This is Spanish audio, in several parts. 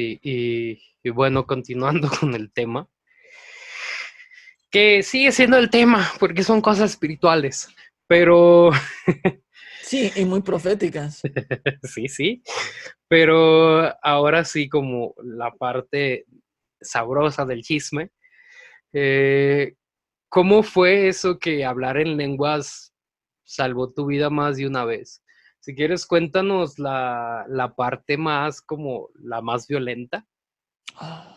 Sí, y, y bueno, continuando con el tema, que sigue siendo el tema, porque son cosas espirituales, pero... Sí, y muy proféticas. sí, sí, pero ahora sí como la parte sabrosa del chisme. Eh, ¿Cómo fue eso que hablar en lenguas salvó tu vida más de una vez? Si quieres, cuéntanos la, la parte más como la más violenta.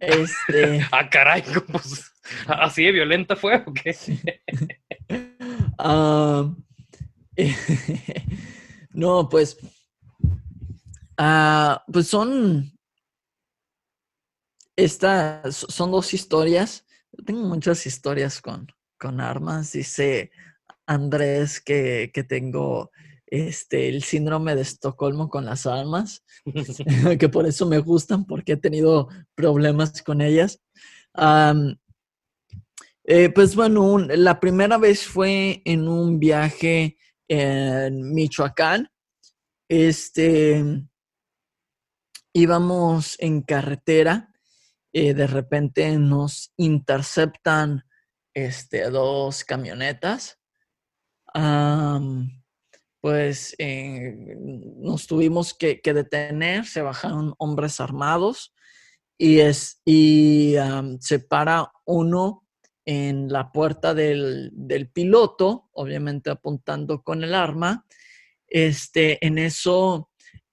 Este. ah, caray, pues, así de violenta fue o qué? Ah, no, pues. ah, pues son. Estas son dos historias. Tengo muchas historias con, con armas. Dice Andrés que, que tengo este, el síndrome de Estocolmo con las armas, que por eso me gustan, porque he tenido problemas con ellas. Eh, pues bueno, la primera vez fue en un viaje en Michoacán. Este, íbamos en carretera, y de repente nos interceptan este, dos camionetas pues eh, nos tuvimos que, detener, se bajaron hombres armados y, es, y se para uno en la puerta del, piloto, obviamente apuntando con el arma. Este, en eso,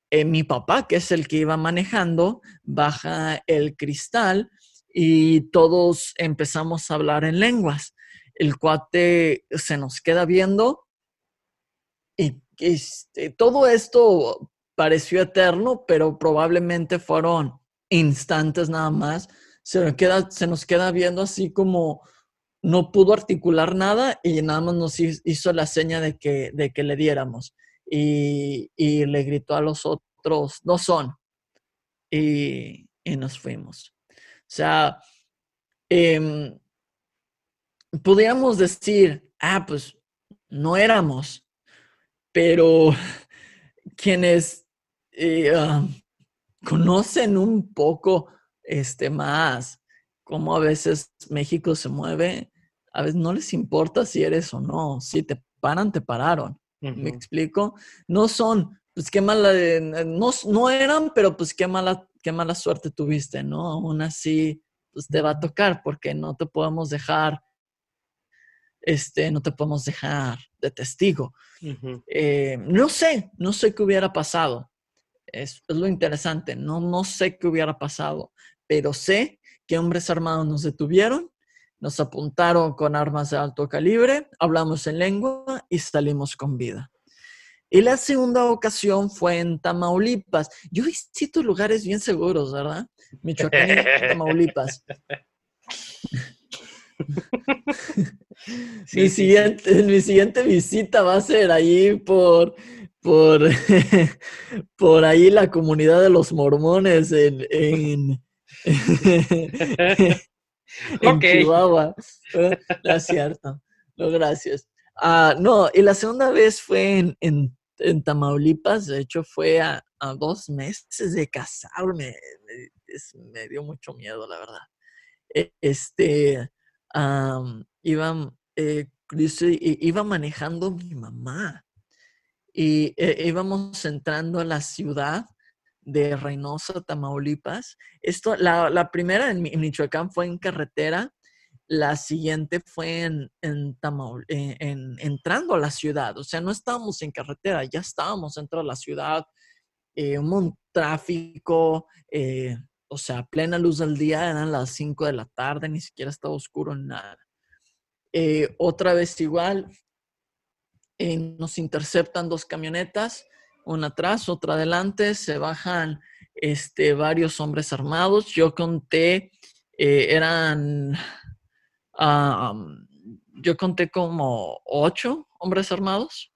eh, mi papá, que es el que iba manejando, baja el cristal y todos empezamos a hablar en lenguas. El cuate se nos queda viendo y este, todo esto pareció eterno, pero probablemente fueron instantes nada más. Se nos queda, se nos queda viendo así como no pudo articular nada y nada más nos hizo la seña de que, de que le diéramos. Y, le gritó a los otros, no son. Y, y nos fuimos. O sea, eh, podríamos decir, ah, pues no éramos, pero quienes eh, ah, conocen un poco este, más cómo a veces México se mueve, a veces no les importa si eres o no, si te paran, te pararon. ¿Me explico? No son, pues qué mala, no, no eran, pero pues qué mala, qué mala suerte tuviste, ¿no? Aún así, pues te va a tocar porque no te podemos dejar este, no te podemos dejar de testigo. Eh, no sé, no sé qué hubiera pasado. Es, lo interesante, no, no sé qué hubiera pasado, pero sé que hombres armados nos detuvieron, nos apuntaron con armas de alto calibre, hablamos en lengua y salimos con vida. Y la segunda ocasión fue en Tamaulipas. Yo visito lugares bien seguros, ¿verdad? Michoacán y Tamaulipas. mi, siguiente, mi siguiente visita va a ser ahí por, por, por ahí la comunidad de los mormones en, en, Chihuahua. Eh, es cierto. No, gracias. Ah, no, y la segunda vez fue en, en, en Tamaulipas, de hecho fue a, a, dos meses de casarme. Me, me dio mucho miedo, la verdad. E, iba, eh, iba manejando mi mamá y eh, íbamos entrando a la ciudad de Reynosa, Tamaulipas. Esto, la, primera en, Michoacán fue en carretera, la siguiente fue en, en, eh, en, entrando a la ciudad. O sea, no estábamos en carretera, ya estábamos dentro de la ciudad, un tráfico, o sea, plena luz del día, eran las 5 de la tarde, ni siquiera estaba oscuro nada. Eh, otra vez igual, eh, nos interceptan dos camionetas, una atrás, otra adelante, se bajan este, varios hombres armados. Yo conté, eh, eran, yo conté como ocho hombres armados.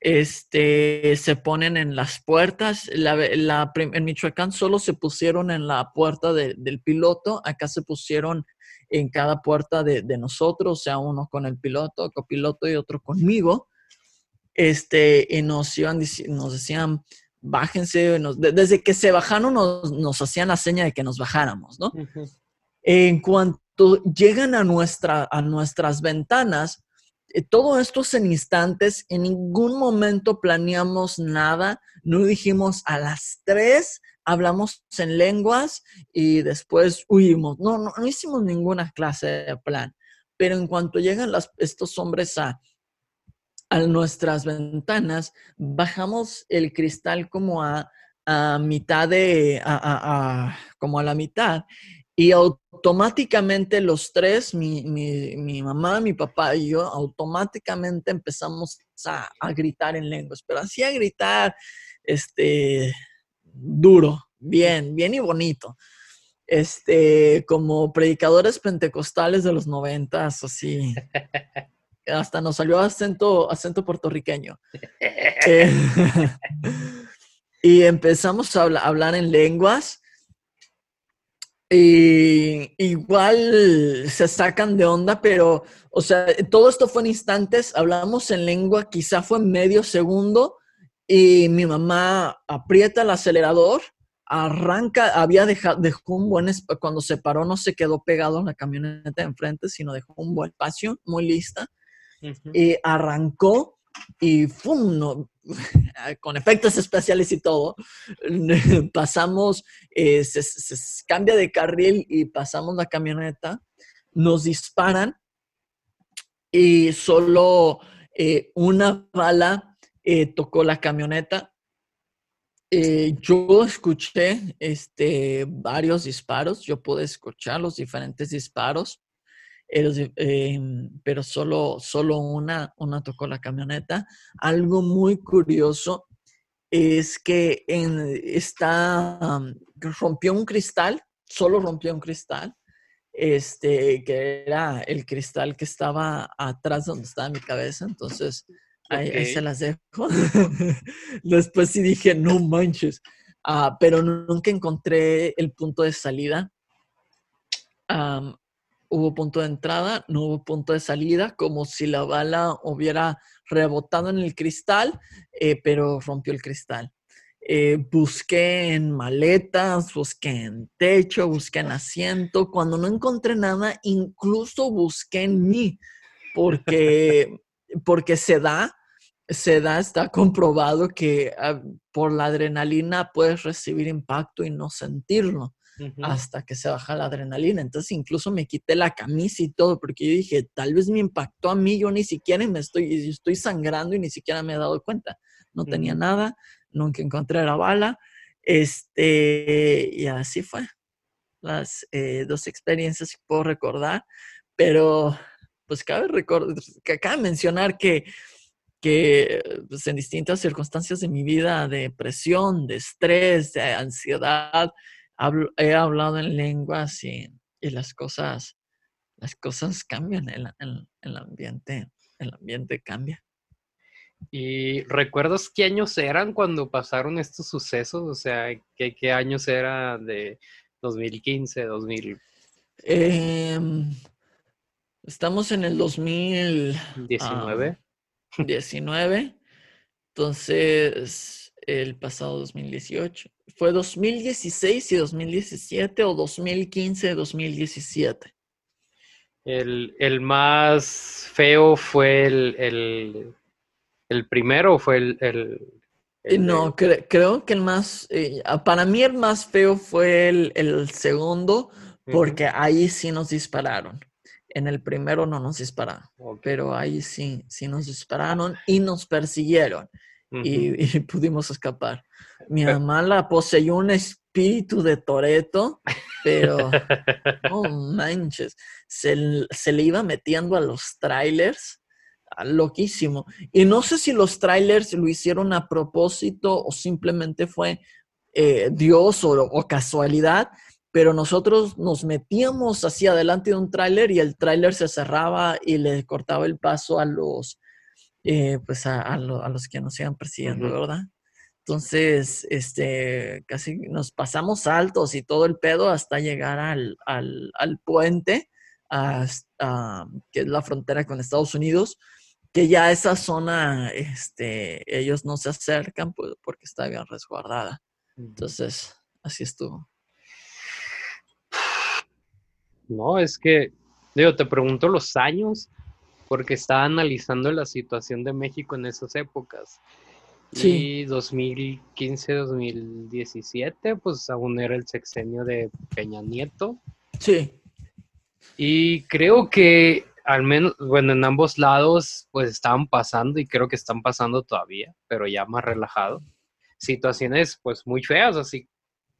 Este, se ponen en las puertas. en Michoacán solo se pusieron en la puerta del piloto. Acá se pusieron en cada puerta de, nosotros, o sea, uno con el piloto, copiloto y otro conmigo. Este, y nos iban nos decían, bájense. desde que se bajaron nos, hacían la seña de que nos bajáramos, ¿no? En cuanto llegan a, nuestra, a nuestras ventanas, todo esto es en instantes, en ningún momento planeamos nada, no dijimos a las tres hablamos en lenguas y después huimos. No, no, no hicimos ninguna clase de plan. Pero en cuanto llegan estos hombres a, a nuestras ventanas, bajamos el cristal como a, a mitad de, a, como a la mitad, y automáticamente los tres, mi, mi, mamá, mi papá y yo, automáticamente empezamos a, a, gritar en lenguas, pero así a gritar, este, duro, bien, bien y bonito. Este, como predicadores pentecostales de los noventas, así. Hasta nos salió acento, acento puertorriqueño. Eh, y empezamos a hablar en lenguas. Y igual se sacan de onda, pero, o sea, todo esto fue en instantes. Hablamos en lengua, quizá fue medio segundo y mi mamá aprieta el acelerador, arranca, había dejado, dejó un buen, cuando se paró no se quedó pegado en la camioneta de enfrente, sino dejó un buen espacio, muy lista, y arrancó y con efectos especiales y todo, pasamos, eh, se, cambia de carril y pasamos la camioneta, nos disparan y solo eh, una bala eh, tocó la camioneta. Yo escuché este, varios disparos, yo pude escuchar los diferentes disparos, em, pero solo, solo una, una tocó la camioneta. Algo muy curioso es que en, está, rompió un cristal, solo rompió un cristal, este, que era el cristal que estaba atrás donde estaba mi cabeza. Entonces, Ahí, se las dejo. Después sí dije, no manches. Ah, pero nunca encontré el punto de salida. Hubo punto de entrada, no hubo punto de salida, como si la bala hubiera rebotado en el cristal, eh, pero rompió el cristal. Eh, busqué en maletas, busqué en techo, busqué en asiento. Cuando no encontré nada, incluso busqué en mí, porque, porque se da se da, está comprobado que ah, por la adrenalina puedes recibir impacto y no sentirlo hasta que se baja la adrenalina. Entonces incluso me quité la camisa y todo porque yo dije, tal vez me impactó a mí, yo ni siquiera me estoy, estoy sangrando y ni siquiera me he dado cuenta. No tenía nada, nunca encontré la bala. Este, y así fue. Las eh, dos experiencias que puedo recordar, pero pues cabe, cabe mencionar que que pues, en distintas circunstancias de mi vida, de depresión, de estrés, de ansiedad, he hablado en lenguas y, las cosas, las cosas cambian, el, el, ambiente, el ambiente cambia. ¿Y recuerdas qué años eran cuando pasaron estos sucesos? O sea, ¿qué, qué años era de 2015, 2000? Em, estamos en el 2019. 19. Entonces, el pasado 2018. ¿Fue 2016 y 2017 o 2015 y 2017? El, el más feo fue el, el, primero o fue el... el no, creo que el más, eh, para mí el más feo fue el, segundo, porque ahí sí nos dispararon. En el primero no nos dispararon, pero ahí sí, sí nos dispararon y nos persiguieron y, pudimos escapar. Mi mamá la poseyó un espíritu de Toreto, pero oh manches, se, le iba metiendo a los trailers ah, loquísimo. Y no sé si los trailers lo hicieron a propósito o simplemente fue eh, Dios o, casualidad, pero nosotros nos metíamos hacia adelante de un tráiler y el tráiler se cerraba y le cortaba el paso a los, eh, pues a, los que nos iban persiguiendo, ¿verdad? Entonces, este, casi nos pasamos altos y todo el pedo hasta llegar al, puente, que es la frontera con Estados Unidos. que ya esa zona, este, ellos no se acercan pues, porque está bien resguardada. Entonces, así estuvo. No, es que, digo, te pregunto los años, porque estaba analizando la situación de México en esas épocas. Sí. Y 2015, 2017, pues aún era el sexenio de Peña Nieto. Sí. Y creo que al menos, bueno, en ambos lados, pues estaban pasando y creo que están pasando todavía, pero ya más relajado. Situaciones, pues muy feas, así,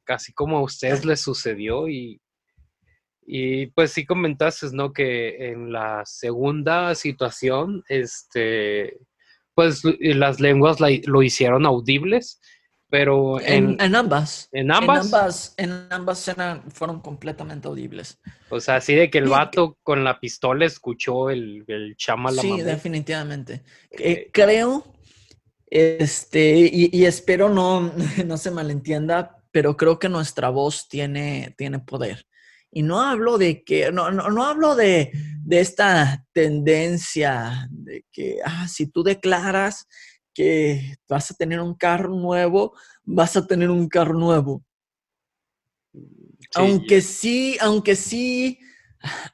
casi como a ustedes les sucedió y, y pues sí comentaste, ¿no? Que en la segunda situación, este, pues las lenguas lo hicieron audibles pero en, en, ambas. En ambas. En ambas, fueron completamente audibles. O sea, así de que el vato con la pistola escuchó el, el chama Sí, definitivamente. Eh, creo, este, y, espero no, no se malentienda, pero creo que nuestra voz tiene, tiene poder. Y no hablo de que, no, no, no hablo de, de esta tendencia de que, ah, si tú declaras que vas a tener un carro nuevo, vas a tener un carro nuevo. Aunque sí, aunque sí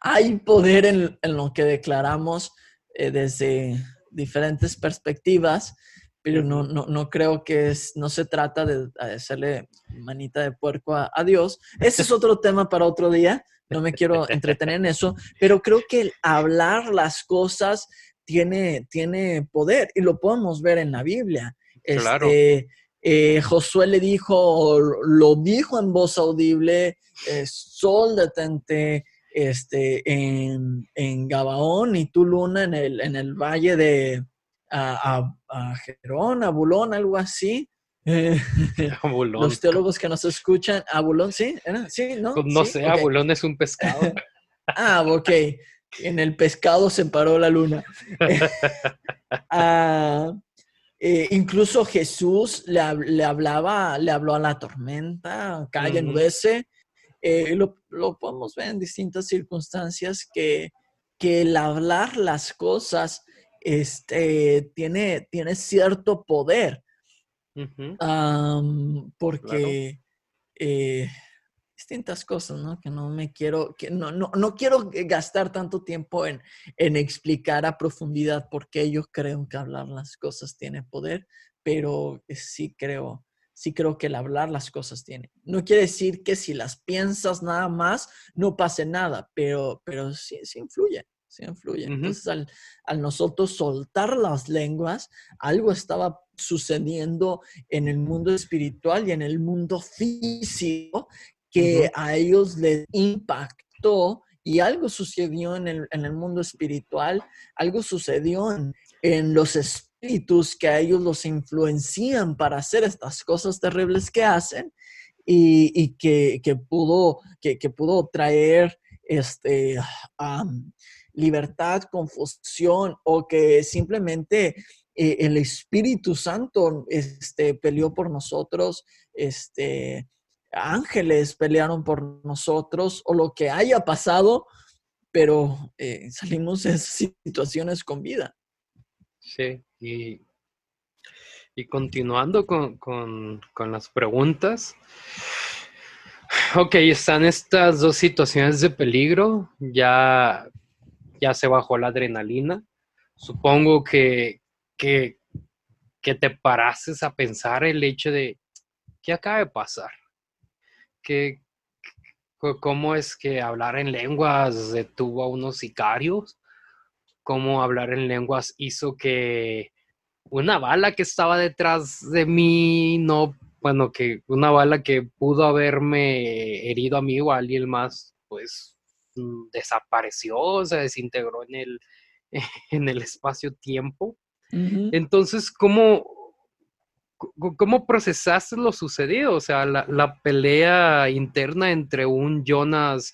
hay poder en, lo que declaramos eh, desde diferentes perspectivas, pero no, no, creo que es, no se trata de hacerle manita de puerco a, a, Dios. Ese es otro tema para otro día, no me quiero entretener en eso, pero creo que el hablar las cosas tiene, tiene poder y lo podemos ver en la Biblia. Claro. Este, eh, Josué le dijo, lo dijo en voz audible, eh, sol detente este, en, en, Gabaón y tú luna en el, en el valle de a, a, Jerón, Abulón, algo así. Los teólogos que nos escuchan, Abulón, sí, sí, ¿no? Pues no sé, Abulón es un pescado. ah, ok. En el pescado se paró la luna. Ah, eh, incluso Jesús le, hablaba, le habló a la tormenta, calle uh lo, podemos ver en distintas circunstancias que, que el hablar las cosas este, tiene, tiene cierto poder. porque eh, distintas cosas, ¿no? Que no me quiero, que no, no, no quiero gastar tanto tiempo en, en explicar a profundidad por qué yo creo que hablar las cosas tiene poder, pero sí creo, sí creo que el hablar las cosas tiene. No quiere decir que si las piensas nada más, no pase nada, pero, pero sí, sí influye, sí influye. Entonces, al, al, nosotros soltar las lenguas, algo estaba sucediendo en el mundo espiritual y en el mundo físico que a ellos les impactó y algo sucedió en el, en el mundo espiritual, algo sucedió en, en, los espíritus que a ellos los influencian para hacer estas cosas terribles que hacen y, y que, que, pudo, que, que, pudo traer este, libertad, confusión o que simplemente eh, el Espíritu Santo este, peleó por nosotros, este, ángeles pelearon por nosotros o lo que haya pasado, pero eh, salimos de situaciones con vida. Sí, y, y continuando con, con, con, las preguntas. Ok, están estas dos situaciones de peligro, ya, ya se bajó la adrenalina. Supongo que, que, que te parases a pensar el hecho de, ¿qué acaba de pasar? que, cómo es que hablar en lenguas detuvo a unos sicarios, cómo hablar en lenguas hizo que una bala que estaba detrás de mí, no, bueno, que una bala que pudo haberme herido a mí o a alguien más, pues desapareció, se desintegró en el, en el espacio-tiempo. Entonces, ¿cómo, ¿Cómo procesaste lo sucedido? O sea, la, pelea interna entre un Jonas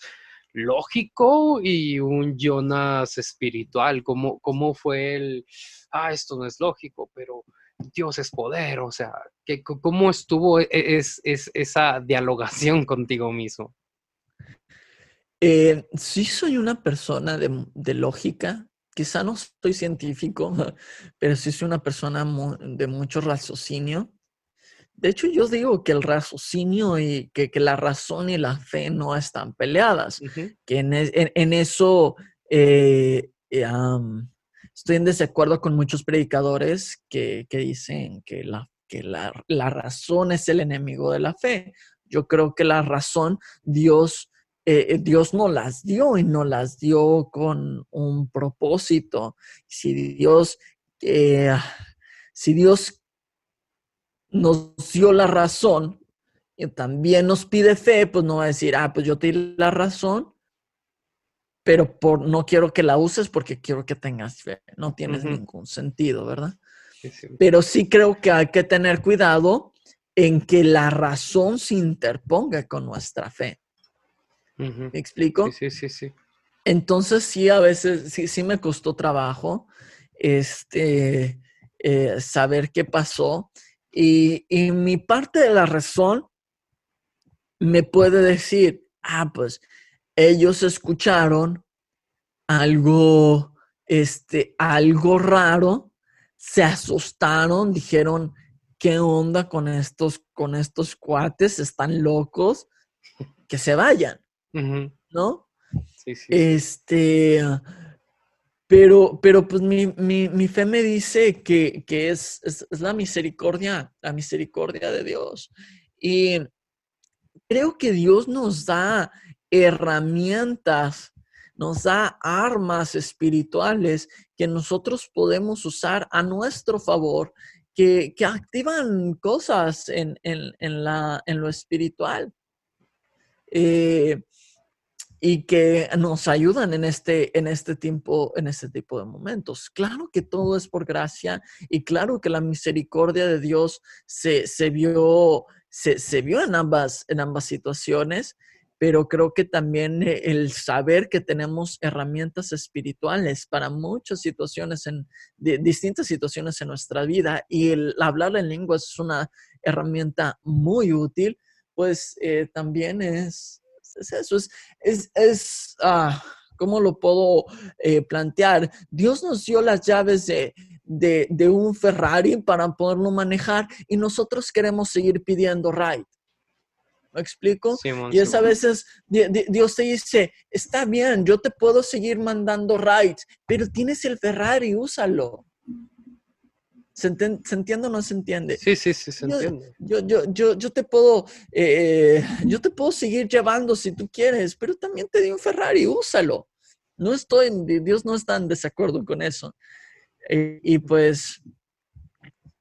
lógico y un Jonas espiritual. ¿Cómo, cómo fue el, ah, esto no es lógico, pero Dios es poder? O sea, ¿cómo estuvo e, es, esa dialogación contigo mismo? Eh, sí soy una persona de, lógica, quizá no soy científico, pero sí soy una persona de mucho raciocinio. De hecho, yo digo que el raciocinio y que, la razón y la fe no están peleadas, que en, eso eh, eh, estoy en desacuerdo con muchos predicadores que, dicen que, la, que la, razón es el enemigo de la fe. Yo creo que la razón Dios, eh, eh, Dios no las dio y no las dio con un propósito. Si Dios, eh, si Dios nos dio la razón y también nos pide fe, pues no va a decir, ah, pues yo te di la razón, pero por, no quiero que la uses porque quiero que tengas fe. No tiene ningún sentido, ¿verdad? Pero sí creo que hay que tener cuidado en que la razón se interponga con nuestra fe. ¿Me explico? Sí, sí, sí, Entonces sí, a veces sí, sí me costó trabajo este, eh, saber qué pasó. Y, y mi parte de la razón me puede decir, ah, pues ellos escucharon algo, este, algo raro, se asustaron, dijeron, ¿qué onda con estos, con estos cuates? Están locos, que se vayan, ¿no? Sí, sí. Este, pero, pero pues mi, fe me dice que, es, es, la misericordia, la misericordia de Dios. Y creo que Dios nos da herramientas, nos da armas espirituales que nosotros podemos usar a nuestro favor, que, activan cosas en, la, en lo espiritual. Eh, y que nos ayudan en este, en este tiempo, en este tipo de momentos. Claro que todo es por gracia y claro que la misericordia de Dios se, vio, se, se, vio en ambas, en ambas situaciones pero creo que también eh, el saber que tenemos herramientas espirituales para muchas situaciones, en distintas situaciones en nuestra vida y el hablar en lenguas es una herramienta muy útil, pues eh, también es, eso, es, es, ah, ¿cómo lo puedo eh, plantear? Dios nos dio las llaves de, de, un Ferrari para poderlo manejar y nosotros queremos seguir pidiendo ride. ¿Me explico? y es a veces Dios te dice, está bien, yo te puedo seguir mandando rides, pero tienes el Ferrari, úsalo. ¿Se, entiende o no se entiende? Sí, sí, sí, se entiende. Yo, yo, yo, te puedo, eh, yo te puedo seguir llevando si tú quieres, pero también te di un Ferrari, úsalo. No estoy, Dios no está en desacuerdo con eso. Eh, y pues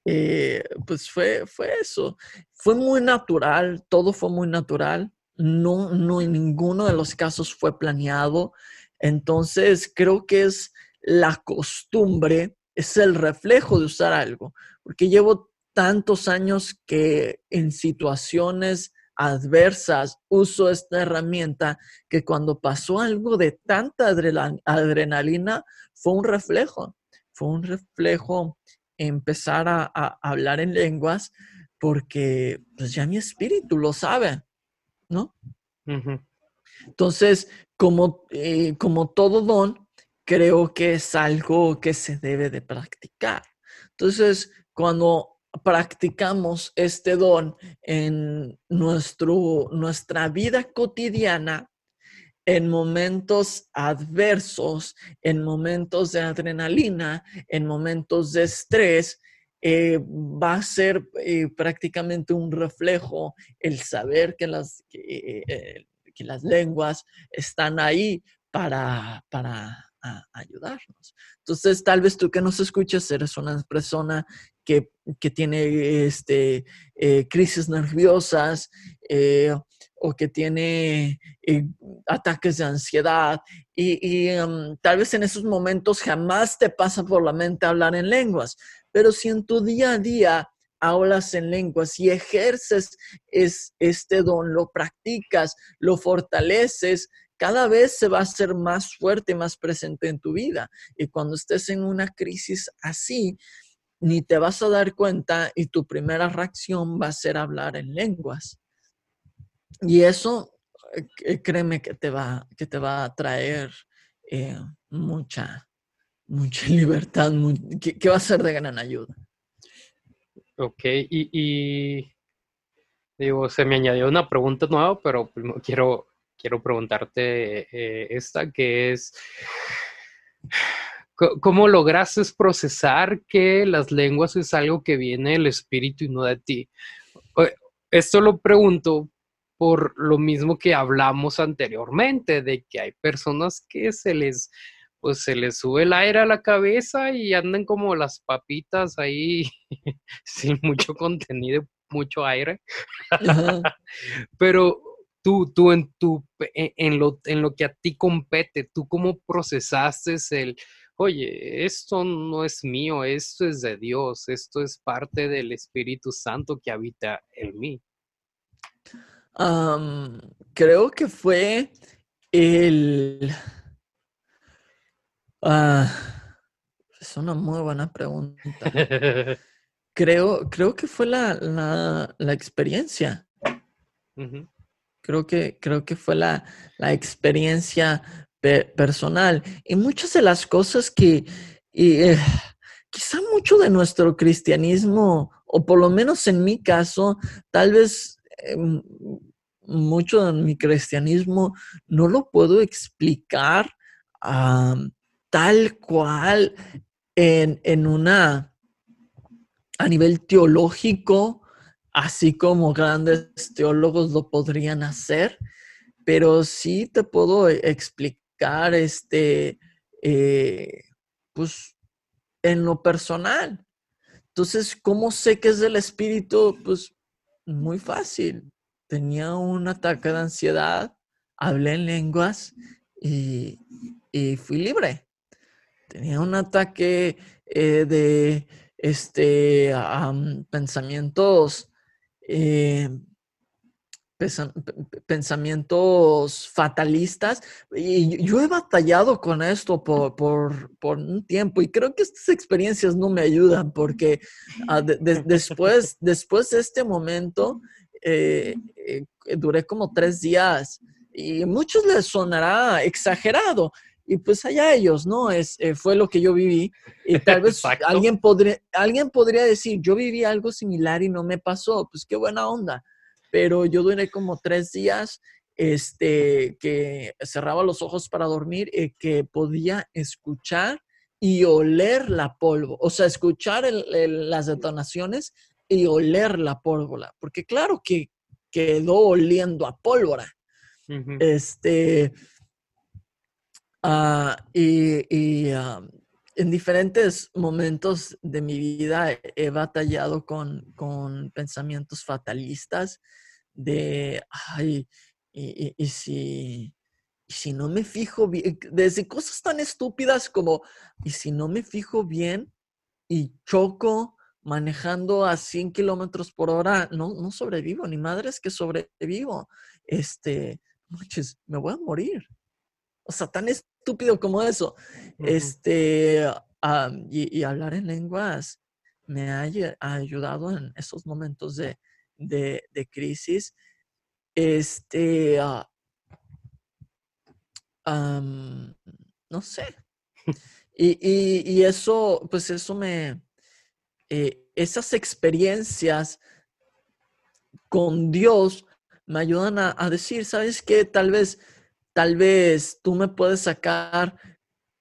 eh, pues fue, fue eso. Fue muy natural, todo fue muy natural. No, no en ninguno de los casos fue planeado. Entonces, creo que es la costumbre, es el reflejo de usar algo, porque llevo tantos años que en situaciones adversas uso esta herramienta que cuando pasó algo de tanta adrenalina fue un reflejo, fue un reflejo empezar a, hablar en lenguas porque pues ya mi espíritu lo sabe, ¿no? Entonces, como, eh, como todo don, creo que es algo que se debe de practicar. Entonces, cuando practicamos este don en nuestro, nuestra vida cotidiana, en momentos adversos, en momentos de adrenalina, en momentos de estrés, eh, va a ser eh, prácticamente un reflejo el saber que las, que, eh, las lenguas están ahí para, para ayudarnos. Entonces, tal vez tú que nos escuchas eres una persona que, tiene este, crisis nerviosas, o que tiene eh, ataques de ansiedad y, em, tal vez en esos momentos jamás te pasa por la mente hablar en lenguas, pero si en tu día a día hablas en lenguas y ejerces es, este don, lo practicas, lo fortaleces, cada vez se va a hacer más fuerte, más presente en tu vida. Y cuando estés en una crisis así, ni te vas a dar cuenta y tu primera reacción va a ser hablar en lenguas. Y eso, eh, créeme que te va, que te va a traer eh, mucha, mucha libertad, que, va a ser de gran ayuda. Ok, y, digo, se me añadió una pregunta nueva, pero quiero, quiero preguntarte eh, esta, que es, ¿cómo lograste procesar que las lenguas es algo que viene del espíritu y no de ti? Esto lo pregunto por lo mismo que hablamos anteriormente, de que hay personas que se les, pues se les sube el aire a la cabeza y andan como las papitas ahí sin mucho contenido, mucho aire. Pero tú, tú en tu, e, en lo, en lo que a ti compete, tú cómo procesaste el, oye, esto no es mío, esto es de Dios, esto es parte del Espíritu Santo que habita en mí creo que fue el... Ah, es una muy buena pregunta. creo, creo que fue la, experiencia. Creo que, creo que fue la, experiencia personal. Y muchas de las cosas que eh, quizá mucho de nuestro cristianismo, o por lo menos en mi caso, tal vez Em, mucho de mi cristianismo no lo puedo explicar tal cual en, una, a nivel teológico, así como grandes teólogos lo podrían hacer, pero sí te puedo explicar este, eh, pues, en lo personal. Entonces, ¿cómo sé que es del Espíritu? Pues muy fácil. Tenía un ataque de ansiedad, hablé en lenguas y, fui libre. Tenía un ataque eh, de este, pensamientos eh, pensamientos fatalistas. Y yo he batallado con esto por, un tiempo y creo que estas experiencias no me ayudan porque ah, después, después de este momento eh, eh, duré como tres días y a muchos les sonará exagerado. Y pues allá ellos, ¿no? Es, eh, fue lo que yo viví. Y tal vez alguien podría, alguien podría decir, yo viví algo similar y no me pasó. Pues qué buena onda pero yo duré como tres días este, que cerraba los ojos para dormir y que podía escuchar y oler la polvo, o sea, escuchar las detonaciones y oler la pólvora, porque claro que quedó oliendo a pólvora. Este, ah, y, ah, en diferentes momentos de mi vida he batallado con, con pensamientos fatalistas de, ay, y, si, si no me fijo bien, desde cosas tan estúpidas como, y si no me fijo bien y choco manejando a 100 kilómetros por hora, no, no sobrevivo, ni madre es que sobrevivo. Este, me voy a morir. O sea, tan estúpido como eso. Este, y, hablar en lenguas me ha ayudado en esos momentos de, de, crisis, este, ah, no sé. Y, eso, pues eso me, eh, esas experiencias con Dios me ayudan a, decir, ¿sabes qué? Tal vez, tal vez tú me puedes sacar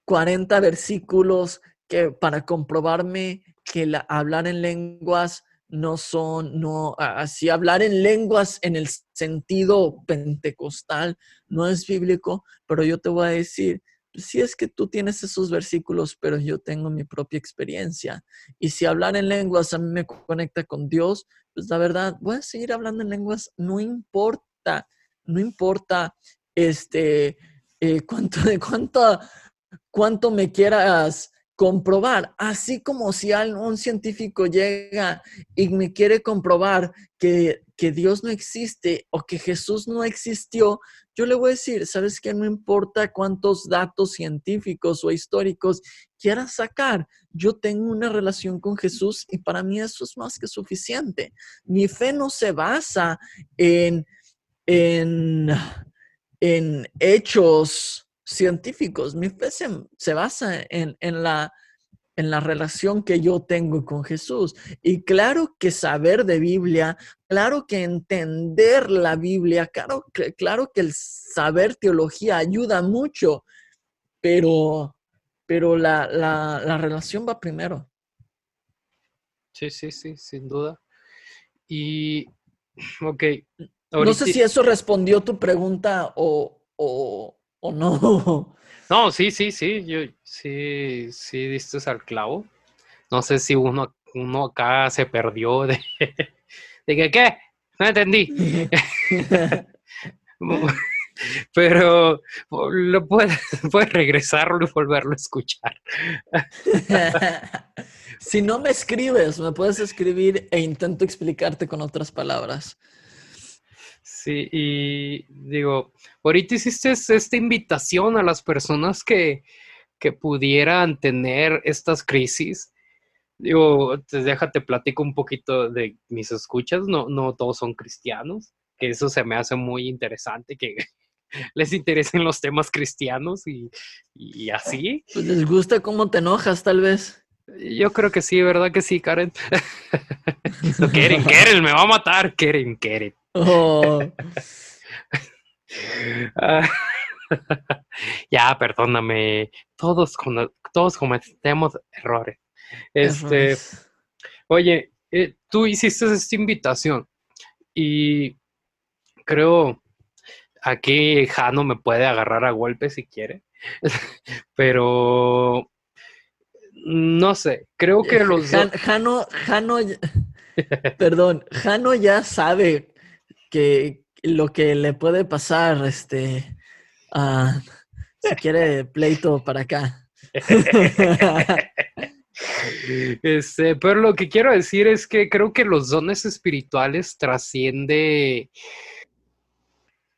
40 versículos que para comprobarme que la, hablar en lenguas no son, no, así hablar en lenguas en el sentido pentecostal no es bíblico, pero yo te voy a decir, si es que tú tienes esos versículos, pero yo tengo mi propia experiencia. Y si hablar en lenguas a mí me conecta con Dios, pues la verdad, voy a seguir hablando en lenguas, no importa, no importa este, eh, cuánto, cuánto, cuánto me quieras comprobar, así como si un científico llega y me quiere comprobar que, Dios no existe o que Jesús no existió, yo le voy a decir, ¿sabes qué? No importa cuántos datos científicos o históricos quieras sacar, yo tengo una relación con Jesús y para mí eso es más que suficiente. Mi fe no se basa en, en, en hechos científicos. Mi fe se, basa en, la, en la relación que yo tengo con Jesús. Y claro que saber de Biblia, claro que entender la Biblia, claro, claro que el saber teología ayuda mucho, pero, pero la, la relación va primero. Sí, sí, sí, sin duda. Y, ok. No sé si eso respondió tu pregunta o, o, no. No, sí, sí, sí, yo sí, sí diste al clavo. No sé si uno, uno acá se perdió de, de que, ¿qué? No entendí. Pero lo puedes, puedes regresarlo y volverlo a escuchar. si no me escribes, me puedes escribir e intento explicarte con otras palabras. Sí, y digo, ahorita hiciste esta invitación a las personas que, que pudieran tener estas crisis. Digo, déjate platico un poquito de mis escuchas, no, no todos son cristianos, que eso se me hace muy interesante, que les interesen los temas cristianos y, y así. Pues les gusta cómo te enojas, tal vez. Yo creo que sí, ¿verdad que sí, Karen? Karen, Karen, me va a matar, Karen, Karen. Oh. Ya, perdóname. Todos, todos cometemos errores. Este, oye, eh, tú hiciste esta invitación y creo aquí Jano me puede agarrar a golpes si quiere, pero no sé, creo que los... Jano, Jano, perdón, Jano ya sabe que lo que le puede pasar, este, si quiere pleito para acá. Este, pero lo que quiero decir es que creo que los dones espirituales trasciende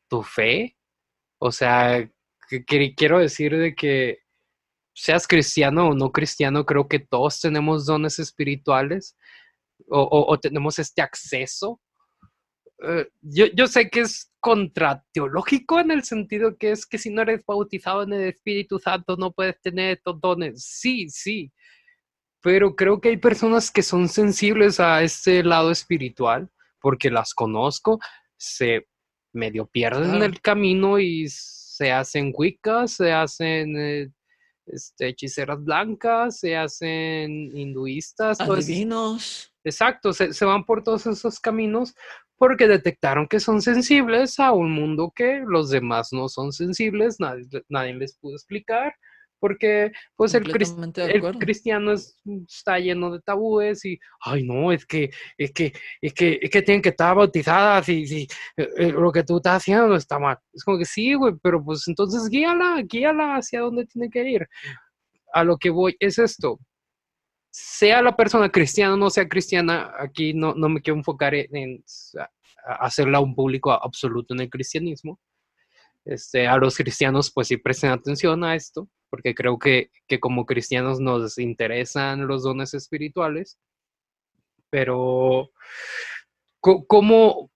tu fe. O sea, quiero decir de que seas cristiano o no cristiano, creo que todos tenemos dones espirituales o, tenemos este acceso. Eh, yo, yo, sé que es contrateológico en el sentido que es que si no eres bautizado en el Espíritu Santo no puedes tener estos dones. Sí, sí, pero creo que hay personas que son sensibles a este lado espiritual porque las conozco, se medio pierden el camino y se hacen wicca, se hacen eh, este, hechiceras blancas, se hacen hinduistas. Adivinos. exacto, se, van por todos esos caminos porque detectaron que son sensibles a un mundo que los demás no son sensibles, nadie, nadie les pudo explicar porque pues el, cristiano está lleno de tabúes y, ay no, es que, es que, es que, es que tienen que estar bautizadas y, eh, lo que tú estás haciendo está mal. Es como que sí, güey, pero pues entonces guíala, guíala hacia dónde tiene que ir. A lo que voy es esto. Sea la persona cristiana o no sea cristiana, aquí no, no me quiero enfocar en hacerla un público absoluto en el cristianismo. Este, a los cristianos, pues sí presten atención a esto porque creo que, como cristianos nos interesan los dones espirituales, pero ¿cómo,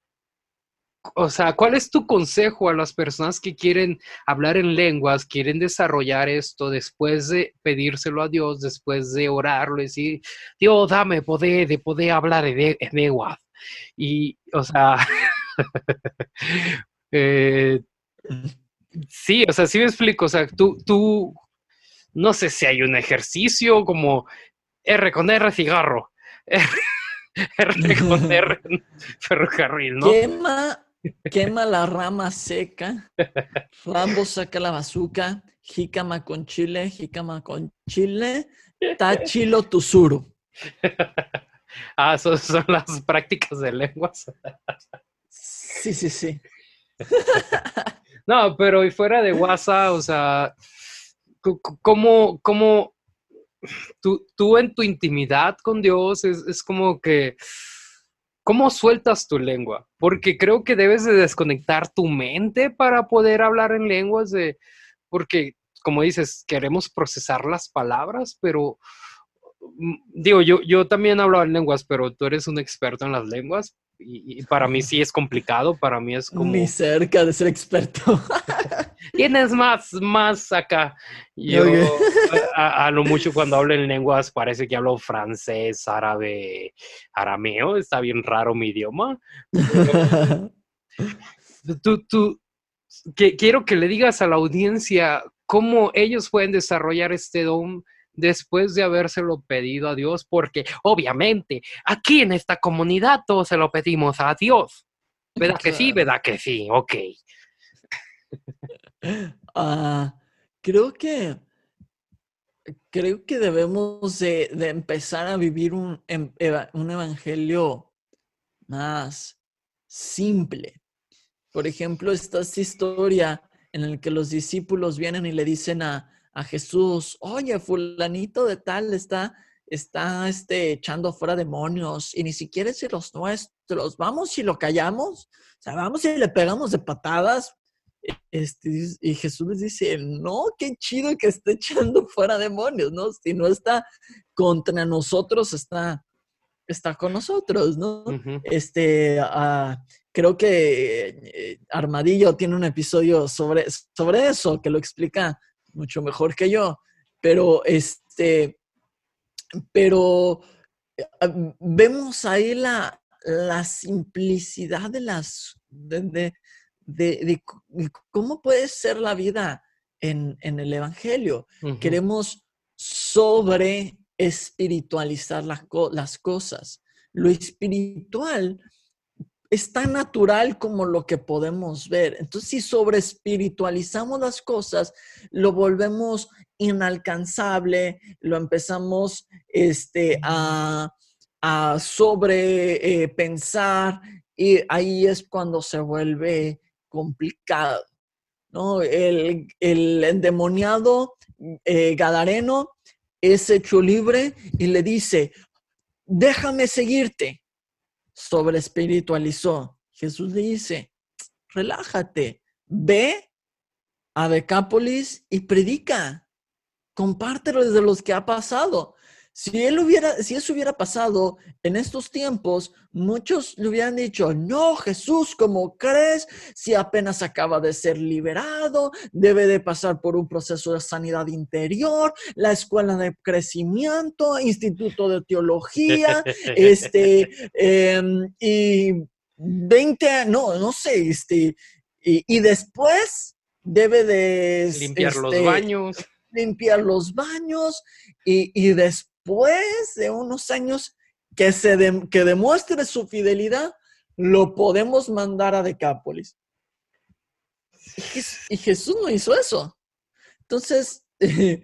o sea, ¿cuál es tu consejo a las personas que quieren hablar en lenguas, quieren desarrollar esto después de pedírselo a Dios, después de orarlo y decir, Dios, dame poder de poder hablar en, lenguas? Y, o sea, eh, sí, o sea, sí me explico, o sea, tú, tú no sé si hay un ejercicio como R con R cigarro, R, con R ferrocarril, ¿no? Quema, quema la rama seca, Rambo saca la bazuca, jícama con chile, jícama con chile, tachilo tusuru. ah, son, son las prácticas de lenguas. sí, sí, sí. no, pero y fuera de WhatsApp, o sea, ¿cómo, cómo tú, tú, en tu intimidad con Dios es, como que, ¿cómo sueltas tu lengua? Porque creo que debes de desconectar tu mente para poder hablar en lenguas, de, porque, como dices, queremos procesar las palabras, pero mm, digo, yo, yo también hablo en lenguas, pero tú eres un experto en las lenguas. Y, para mí sí es complicado, para mí es como... Ni cerca de ser experto. tienes más, más acá. Yo, a, lo mucho cuando hablo en lenguas, parece que hablo francés, árabe, arameo, está bien raro mi idioma. tú, tú, que, quiero que le digas a la audiencia cómo ellos pueden desarrollar este don después de habérselo pedido a Dios, porque obviamente aquí en esta comunidad todos se lo pedimos a Dios. ¿Verdad que sí? ¿Verdad que sí? Ok. Ah, creo que creo que debemos de, empezar a vivir un, em, un evangelio más simple. Por ejemplo, esta, historia en la que los discípulos vienen y le dicen a, a Jesús, oye, fulanito de tal está, está este, echando fuera demonios y ni siquiera es de los nuestros, vamos y lo callamos, o sea, vamos y le pegamos de patadas. Este, y Jesús les dice, no, qué chido que esté echando fuera demonios, ¿no? Si no está contra nosotros, está, está con nosotros, ¿no? Este, uh, creo que eh, Armadillo tiene un episodio sobre, sobre eso que lo explica mucho mejor que yo, pero este, pero eh, vemos ahí la, la simplicidad de las, de, de, cómo puede ser la vida en, en el Evangelio. Queremos sobre espiritualizar las, las cosas. Lo espiritual es tan natural como lo que podemos ver. Entonces, si sobre espiritualizamos las cosas, lo volvemos inalcanzable, lo empezamos este, a, a sobre eh, pensar y ahí es cuando se vuelve complicado. ¿no? El, endemoniado eh, Gadareno es hecho libre y le dice, déjame seguirte sobre espiritualizó. Jesús le dice, relájate, ve a Decápolis y predica, compártelo desde los que ha pasado. Si él hubiera, si eso hubiera pasado en estos tiempos, muchos le hubieran dicho, no, Jesús, ¿cómo crees? Si apenas acaba de ser liberado, debe de pasar por un proceso de sanidad interior, la escuela de crecimiento, instituto de teología, este, em, y 20, no, no sé, este, y, después debe de... Limpiar los este, baños limpiar los baños y, y, después después de unos años que, se que demuestre su fidelidad, lo podemos mandar a Decápolis. Y Jesús no hizo eso. Entonces,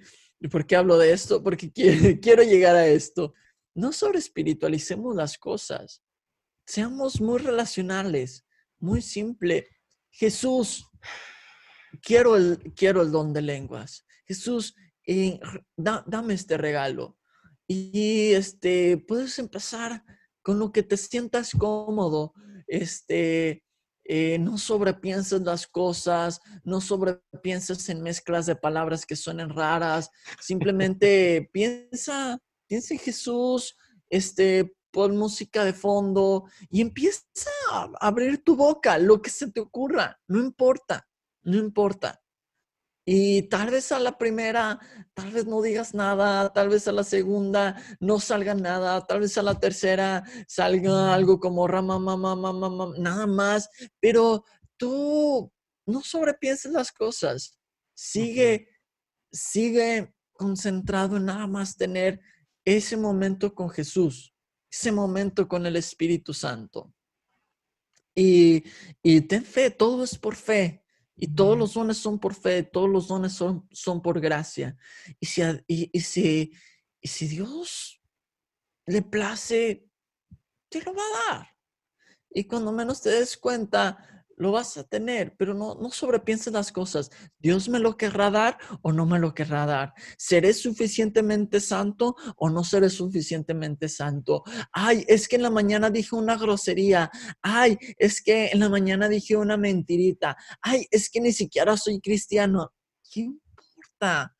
¿por qué hablo de esto? Porque quiero llegar a esto. No sobre espiritualicemos las cosas. Seamos muy relacionales, muy simple. Jesús, quiero el, quiero el don de lenguas. Jesús, eh, dame este regalo. Y este, puedes empezar con lo que te sientas cómodo. Este, eh, no sobrepienses las cosas, no sobrepienses en mezclas de palabras que suenen raras. Simplemente piensa, piensa en Jesús, este, pon música de fondo y empieza a abrir tu boca, lo que se te ocurra, no importa, no importa. Y tal vez a la primera, tal vez no digas nada, tal vez a la segunda no salga nada, tal vez a la tercera salga algo como rama, mamá, mamá, nada más, pero tú no sobrepienses las cosas. Sigue, sigue concentrado en nada más tener ese momento con Jesús, ese momento con el Espíritu Santo. Y, y ten fe, todo es por fe. Y todos los dones son por fe, todos los dones son, son por gracia. Y si, y, si, y si Dios le place, te lo va a dar. Y cuando menos te des cuenta, lo vas a tener, pero no, no sobrepienses las cosas. Dios me lo querrá dar o no me lo querrá dar. ¿Seré suficientemente santo o no seré suficientemente santo? Ay, es que en la mañana dije una grosería. Ay, es que en la mañana dije una mentirita. Ay, es que ni siquiera soy cristiano. ¿Qué importa?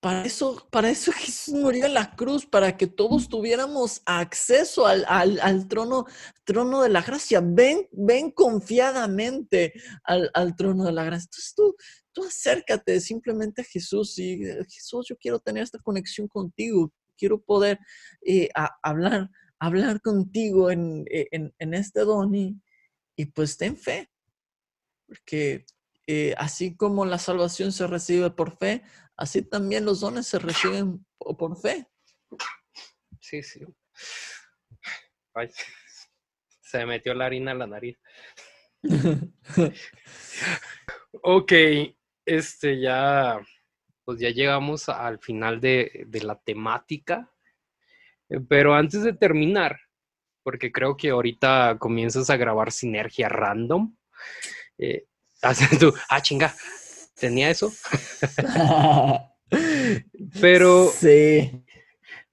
Para eso, para eso Jesús murió en la cruz, para que todos tuviéramos acceso al, trono, trono de la gracia. Ven, ven confiadamente al, trono de la gracia. Entonces tú, tú acércate simplemente a Jesús y Jesús, yo quiero tener esta conexión contigo, quiero poder eh, hablar, hablar contigo en, en, este don y, y pues ten fe, porque eh, así como la salvación se recibe por fe, así también los dones se reciben por fe. Sí, sí. se metió la harina en la nariz. ok, este ya, pues ya llegamos al final de, la temática. Eh, pero antes de terminar, porque creo que ahorita comienzas a grabar sinergia random. Eh, tú, ah, chinga, tenía eso. pero. Sí.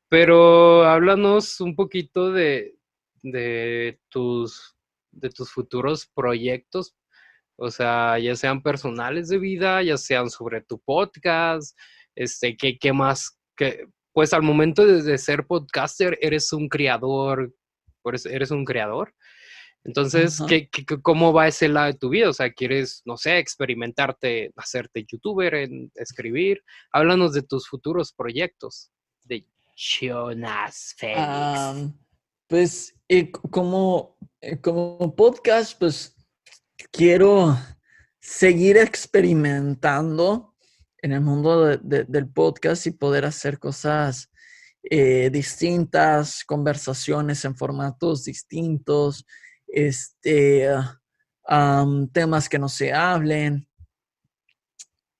Pero háblanos un poquito de, de, tus, de tus futuros proyectos. O sea, ya sean personales de vida, ya sean sobre tu podcast, este, ¿qué, qué más? Que, pues al momento de, ser podcaster, eres un creador, eres un creador. Entonces, ¿qué, cómo va ese lado de tu vida? O sea, ¿quieres, no sé, experimentarte, hacerte youtuber, en escribir? Háblanos de tus futuros proyectos de Jonas Félix. pues eh, como, eh, como podcast, pues quiero seguir experimentando en el mundo del podcast y poder hacer cosas eh, distintas, conversaciones en formatos distintos, este, temas que no se hablen.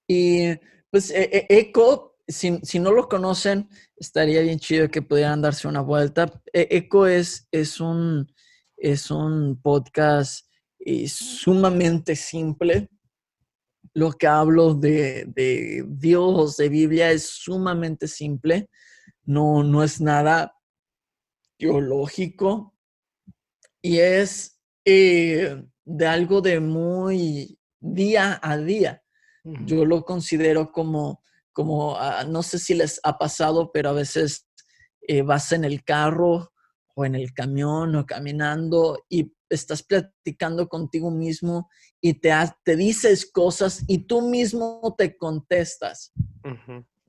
Y pues e, e, Eco, si, si, no lo conocen, estaría bien chido que pudieran darse una vuelta. E, Eco es, es, un, es un podcast eh, sumamente simple. Lo que hablo de, de, Dios, de Biblia, es sumamente simple. No, no es nada teológico y es eh, de algo de muy día a día. Yo lo considero como, como ah, no sé si les ha pasado, pero a veces eh, vas en el carro o en el camión o caminando y estás platicando contigo mismo y te, te dices cosas y tú mismo te contestas.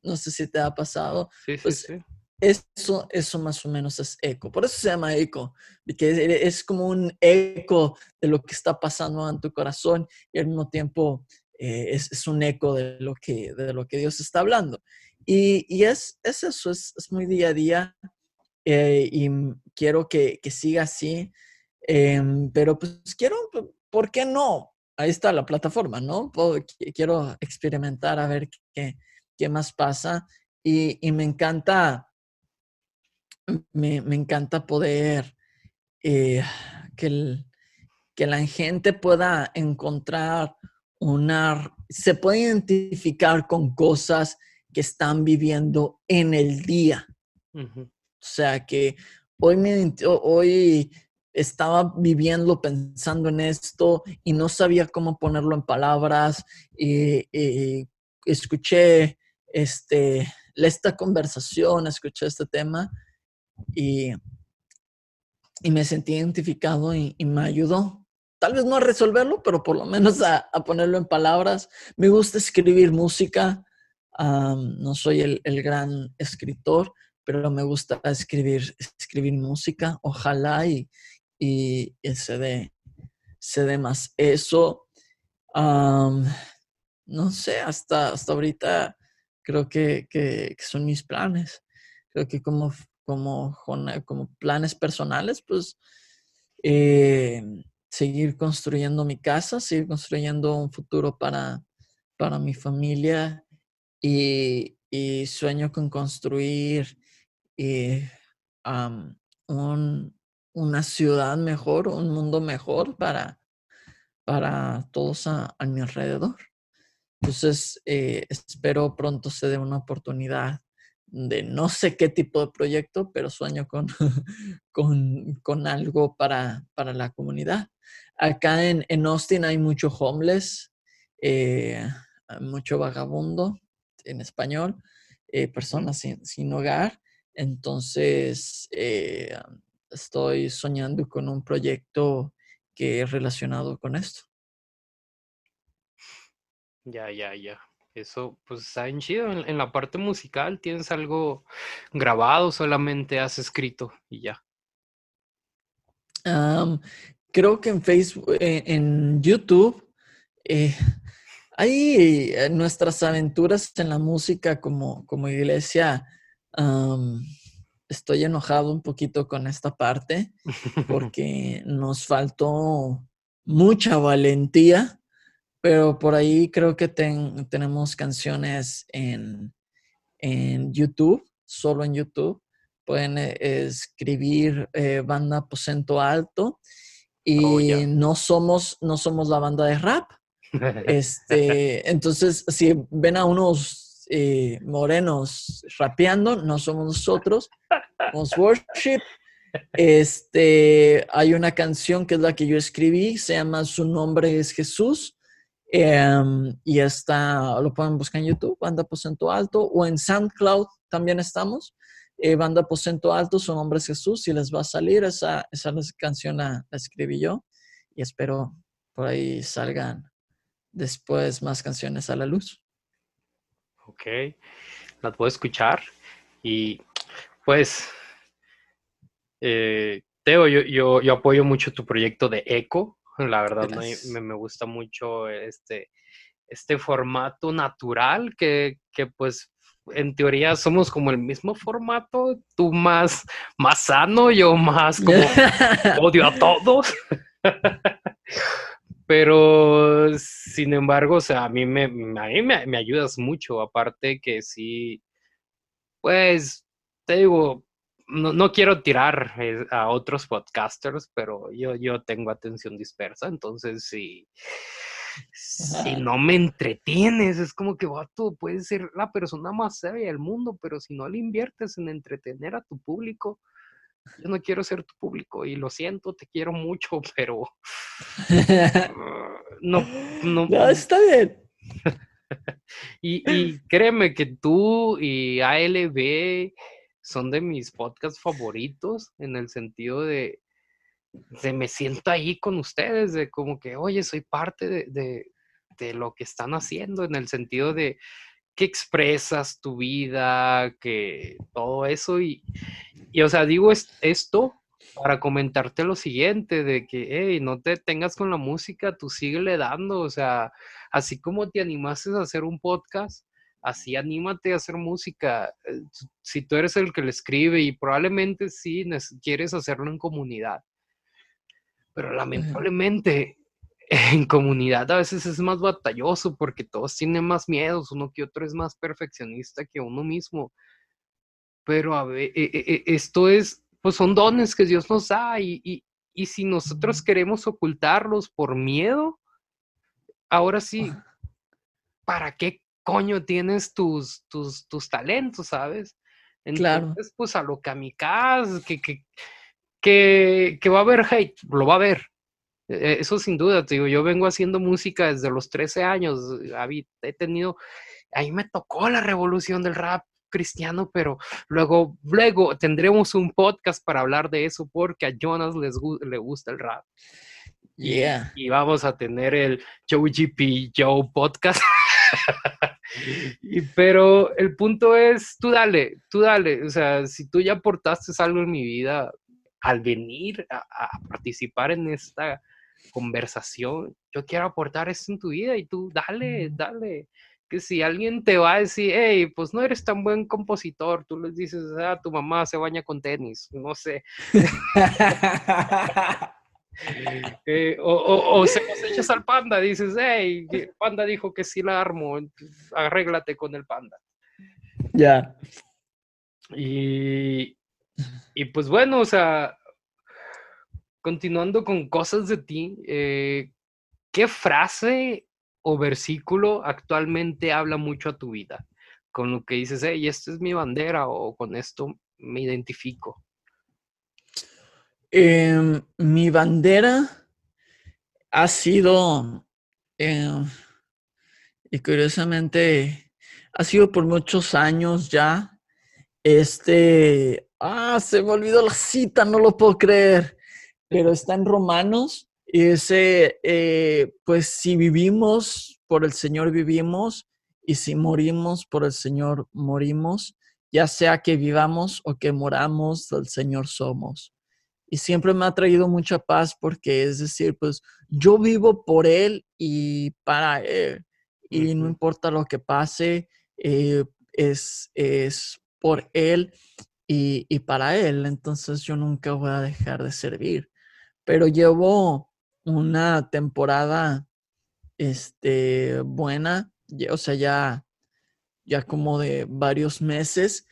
No sé si te ha pasado. Sí, sí, pues sí. Eso, eso más o menos es eco. Por eso se llama eco, porque es como un eco de lo que está pasando en tu corazón y al mismo tiempo eh, es, un eco de lo, que, de lo que Dios está hablando. Y, es, eso, es, muy día a día eh, y quiero que, siga así, em, pero pues quiero, ¿por qué no? Ahí está la plataforma, ¿no? quiero experimentar a ver qué, qué más pasa y, y me encanta me, encanta poder eh, que, que la gente pueda encontrar una, se puede identificar con cosas que están viviendo en el día. O sea que hoy, me, hoy estaba viviendo, pensando en esto y no sabía cómo ponerlo en palabras. Y, escuché este, esta conversación, escuché este tema y, y me sentí identificado y, me ayudó. Tal vez no a resolverlo, pero por lo menos a, ponerlo en palabras. Me gusta escribir música. no soy el, el, gran escritor, pero me gusta escribir, escribir música. Ojalá y, y, se, dé, se dé más eso. no sé, hasta, hasta ahorita creo que, que, que, son mis planes. Creo que como como, como planes personales, pues eh, seguir construyendo mi casa, seguir construyendo un futuro para, para mi familia y, sueño con construir eh, una ciudad mejor, un mundo mejor para, para todos a, mi alrededor. Entonces, eh, espero pronto se dé una oportunidad de no sé qué tipo de proyecto, pero sueño con, con, algo para, la comunidad. Acá en, en, Austin hay mucho homeless, eh, mucho vagabundo en español, eh, personas sin, hogar. Entonces, eh, estoy soñando con un proyecto que es relacionado con esto. Ya, ya, ya. Eso, pues está en chido. En, la parte musical, ¿tienes algo grabado? Solamente has escrito y ya. creo que en Facebook, eh, en YouTube, eh, hay eh, nuestras aventuras en la música como, como iglesia. estoy enojado un poquito con esta parte porque nos faltó mucha valentía pero por ahí creo que tenemos canciones en, YouTube, solo en YouTube. Pueden eh, escribir eh, banda Aposento Alto oh, y no, somos, no somos la banda de rap. este, entonces, si ven a unos eh, morenos rapeando, no somos nosotros, somos worship. Este, hay una canción que es la que yo escribí, se llama Su nombre es Jesús Em, y está, lo pueden buscar en YouTube, Banda Aposento Alto, o en SoundCloud también estamos. Eh, Banda Aposento Alto, su nombre es Jesús, y les va a salir. Esa, esa canción la, escribí yo y espero por ahí salgan después más canciones a la luz. Ok, las puedo escuchar y pues, eh, Teo, yo, yo, yo apoyo mucho tu proyecto de Eco. La verdad, me, gusta mucho este, este formato natural que, pues en teoría somos como el mismo formato, tú más, más sano, yo más como odio a todos. Pero, sin embargo, o sea, a mí, me, a mí me, me, ayudas mucho, aparte que sí, pues, te digo, no, quiero tirar eh, a otros podcasters, pero yo, yo tengo atención dispersa, entonces si, si no me entretienes, es como que, tú puedes ser la persona más sabia del mundo, pero si no le inviertes en entretener a tu público, yo no quiero ser tu público y lo siento, te quiero mucho, pero no, no, no, está bien. y, y créeme que tú y ALB son de mis podcasts favoritos en el sentido de, de me siento ahí con ustedes, de como que, oye, soy parte de, de, lo que están haciendo, en el sentido de que expresas tu vida, que todo eso. Y, y o sea, digo esto para comentarte lo siguiente, de que, hey, no te tengas con la música, tú síguele dando, o sea, así como te animaste a hacer un podcast, así anímate a hacer música. Eh, si tú eres el que le escribe y probablemente sí quieres hacerlo en comunidad, pero lamentablemente en comunidad a veces es más batalloso porque todos tienen más miedos, uno que otro es más perfeccionista que uno mismo. Pero a ver, e, e, e, esto es, pues son dones que Dios nos da y, y si nosotros queremos ocultarlos por miedo, ahora sí, ¿para qué coño tienes tus, tus, tus talentos, ¿sabes? Entonces, pues a lo kamikaze, que, que, que, que va a haber hate, lo va a haber. E, eso sin duda, te digo, yo vengo haciendo música desde los 13 años, he tenido, ahí me tocó la revolución del rap cristiano, pero luego, luego tendremos un podcast para hablar de eso porque a Jonas les, le gusta el rap. Yeah. Y, y vamos a tener el Joe GP Joe podcast. y, pero el punto es, tú dale, tú dale, o sea, si tú ya aportaste algo en mi vida al venir a, participar en esta conversación, yo quiero aportar esto en tu vida y tú dale, dale. Que si alguien te va a decir, hey, pues no eres tan buen compositor, tú les dices, ah, tu mamá se baña con tenis, no sé. Eh, o, se los echas al panda, dices, hey, el panda dijo que sí la armo, arréglate con el panda. Ya. Y, y pues bueno, o sea, continuando con cosas de ti, eh, ¿qué frase o versículo actualmente habla mucho a tu vida? Con lo que dices, hey, esta es mi bandera o con esto me identifico. Em, mi bandera ha sido, em, y curiosamente, ha sido por muchos años ya. Este, ah, se me olvidó la cita, no lo puedo creer, pero está en Romanos. Y ese, eh, pues si vivimos, por el Señor vivimos, y si morimos, por el Señor morimos, ya sea que vivamos o que moramos, del Señor somos. Y siempre me ha traído mucha paz porque es decir, pues yo vivo por Él y para Él. Y no importa lo que pase, eh, es, es por Él y, y, para Él. Entonces yo nunca voy a dejar de servir. Pero llevo una temporada este, buena, o sea, ya, ya como de varios meses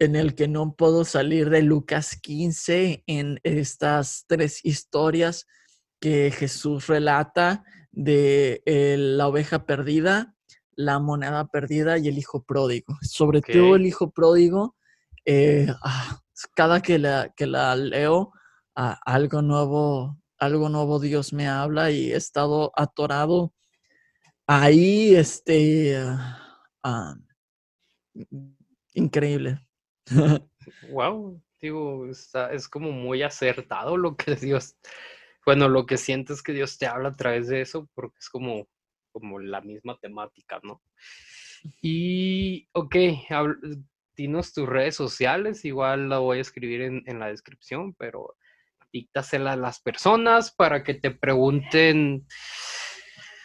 en el que no puedo salir de Lucas 15 en estas tres historias que Jesús relata de eh, la oveja perdida, la moneda perdida y el hijo pródigo. Sobre todo el hijo pródigo, eh, ah, cada que la, que la leo, ah, algo nuevo, algo nuevo Dios me habla y he estado atorado ahí, este, ah, increíble. wow, digo, es como muy acertado lo que Dios, bueno, lo que sientes que Dios te habla a través de eso, porque es como, como la misma temática, ¿no? Y, ok, dinos tus redes sociales, igual la voy a escribir en, en la descripción, pero díctasela a las personas para que te pregunten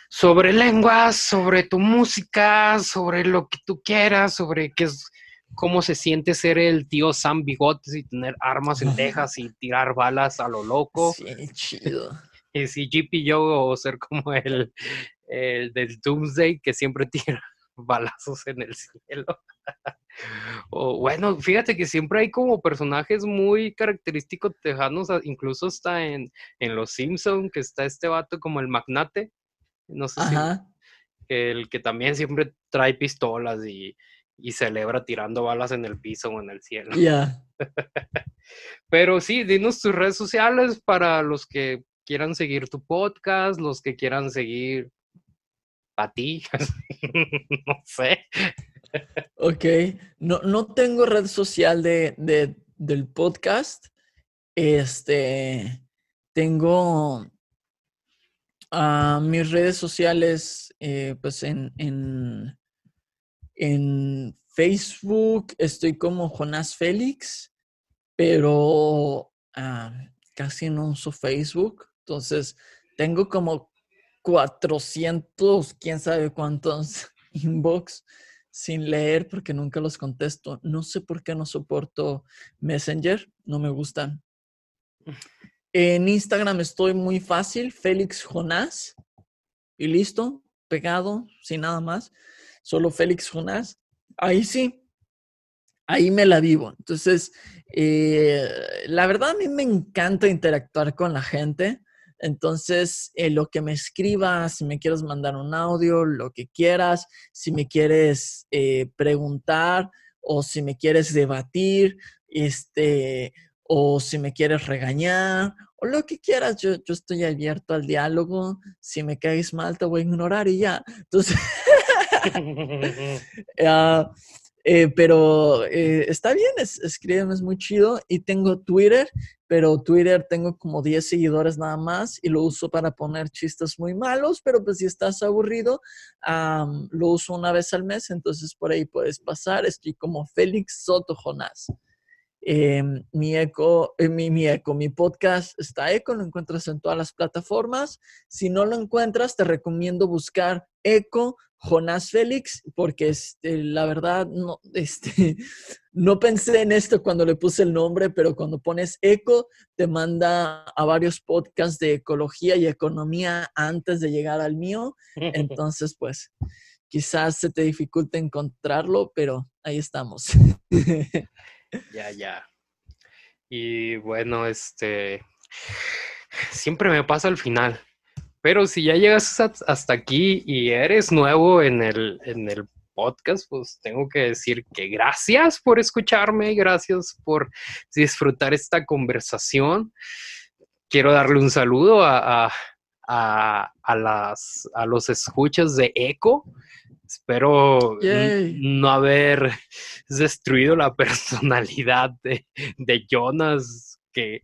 sobre lenguas, sobre tu música, sobre lo que tú quieras, sobre qué es, cómo se siente ser el tío Sam Bigotes y tener armas en Texas y tirar balas a lo loco. Sí, chido. Y si GP yo o ser como el, el del Doomsday que siempre tira balazos en el cielo. o bueno, fíjate que siempre hay como personajes muy característicos tejanos, incluso está en, en Los Simpsons, que está este vato como el magnate, no sé si el que también siempre trae pistolas y, y celebra tirando balas en el piso o en el cielo. Ya. Pero sí, dinos tus redes sociales para los que quieran seguir tu podcast, los que quieran seguir a ti, no sé. Ok, no, no tengo red social de, de, del podcast. Este, tengo uh, mis redes sociales, eh, pues en, en en Facebook estoy como Jonás Félix, pero ah, casi no uso Facebook. Entonces, tengo como 400, quién sabe cuántos inbox sin leer porque nunca los contesto. No sé por qué no soporto Messenger, no me gustan. En Instagram estoy muy fácil, Félix Jonás, y listo, pegado, sin nada más solo Félix Jonás, ahí sí, ahí me la vivo. Entonces, eh, la verdad a mí me encanta interactuar con la gente. Entonces, eh, lo que me escribas, si me quieres mandar un audio, lo que quieras, si me quieres eh, preguntar o si me quieres debatir, este, o si me quieres regañar, o lo que quieras, yo, yo estoy abierto al diálogo. Si me caes mal, te voy a ignorar y ya. Entonces, Eh, pero eh, está bien, es, escriben, es muy chido. Y tengo Twitter, pero Twitter tengo como 10 seguidores nada más y lo uso para poner chistes muy malos, pero pues si estás aburrido, lo uso una vez al mes, entonces por ahí puedes pasar. Estoy como Félix Soto Jonás. Em, mi eco, eh, mi, mi eco, mi podcast está eco, lo encuentras en todas las plataformas. Si no lo encuentras, te recomiendo buscar eco Jonás Félix, porque este, la verdad no, este, no pensé en esto cuando le puse el nombre, pero cuando pones eco, te manda a varios podcasts de ecología y economía antes de llegar al mío. Entonces, pues, quizás se te dificulte encontrarlo, pero ahí estamos. ya, ya. Y bueno, este, siempre me pasa al final. Pero si ya llegas hasta aquí y eres nuevo en el, en el podcast, pues tengo que decir que gracias por escucharme, gracias por disfrutar esta conversación. Quiero darle un saludo a, a, a, las, a los escuchas de Eco. Espero Yay. no haber destruido la personalidad de, de Jonas, que,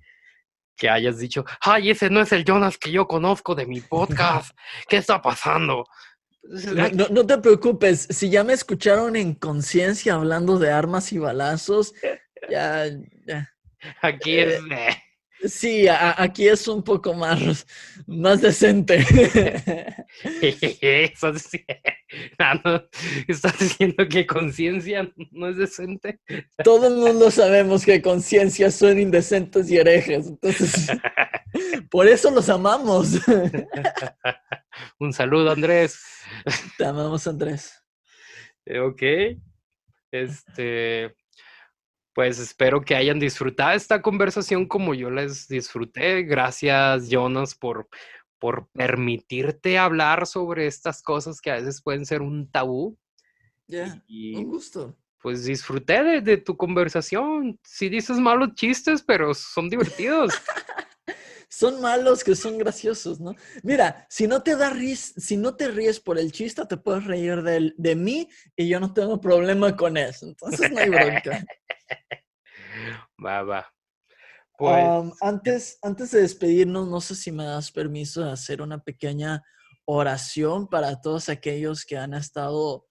que hayas dicho, ay, ese no es el Jonas que yo conozco de mi podcast, ¿qué está pasando? No, no- no te preocupes, si ya me escucharon en conciencia hablando de armas y balazos, ya, ya. Aquí es... eh, Sí, a- aquí es un poco más, más decente. Ah, no, ¿Estás diciendo que conciencia no es decente? Todo el mundo sabemos que conciencias son indecentes y herejes, entonces por eso los amamos. Un saludo, Andrés. Te amamos, Andrés. Eh, Ok. Este, pues espero que hayan disfrutado esta conversación como yo les disfruté. Gracias, Jonas, por, por permitirte hablar sobre estas cosas que a veces pueden ser un tabú. Ya, Y un gusto. pues disfruté de, de tu conversación. Sí dices malos chistes, pero son divertidos. Son malos que son graciosos, ¿no? Mira, si no te da ris, si no te ríes por el chiste, te puedes reír del- de, mí y yo no tengo problema con eso. Entonces no hay bronca. Va, va. Pues, Um, antes, antes de despedirnos, no sé si me das permiso de hacer una pequeña oración para todos aquellos que han estado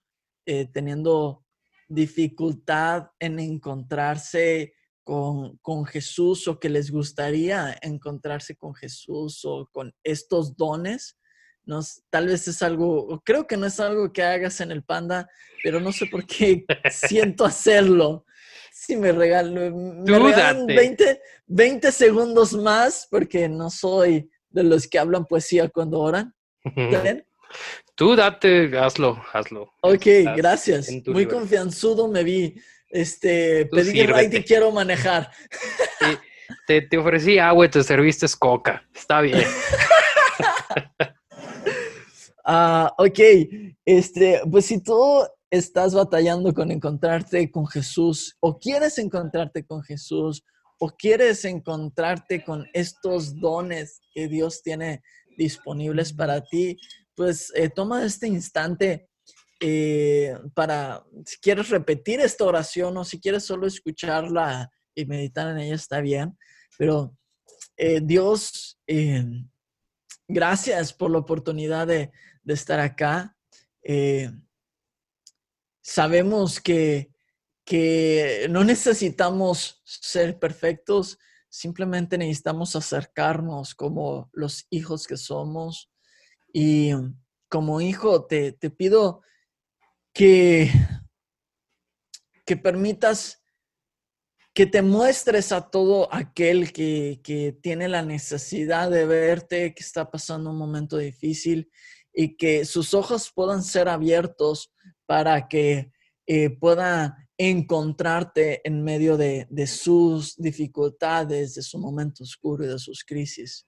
eh, teniendo dificultad en encontrarse con, con Jesús o que les gustaría encontrarse con Jesús o con estos dones. Tal vez es algo, creo que no es algo que hagas en el panda, pero no sé por qué siento hacerlo. Si me regalo, me regalan date. 20, 20 segundos más porque no soy de los que hablan poesía cuando oran. Tú date, hazlo, hazlo. Ok, gracias. Muy libertad. confianzudo me vi. Este, Tú pedí ride y quiero manejar. Te, te ofrecí agua y te serviste coca. Está bien. Ah, ok, este, pues si tú estás batallando con encontrarte con Jesús o quieres encontrarte con Jesús o quieres encontrarte con estos dones que Dios tiene disponibles para ti, pues eh, toma este instante eh, para, si quieres repetir esta oración o si quieres solo escucharla y meditar en ella, está bien, pero eh, Dios, gracias por la oportunidad de, de estar acá. Sabemos que, que no necesitamos ser perfectos, simplemente necesitamos acercarnos como los hijos que somos. Y como hijo te, te pido que, que permitas que te muestres a todo aquel que, que tiene la necesidad de verte, que está pasando un momento difícil y que sus ojos puedan ser abiertos para que eh, pueda encontrarte en medio de, sus dificultades, de su momento oscuro y de sus crisis.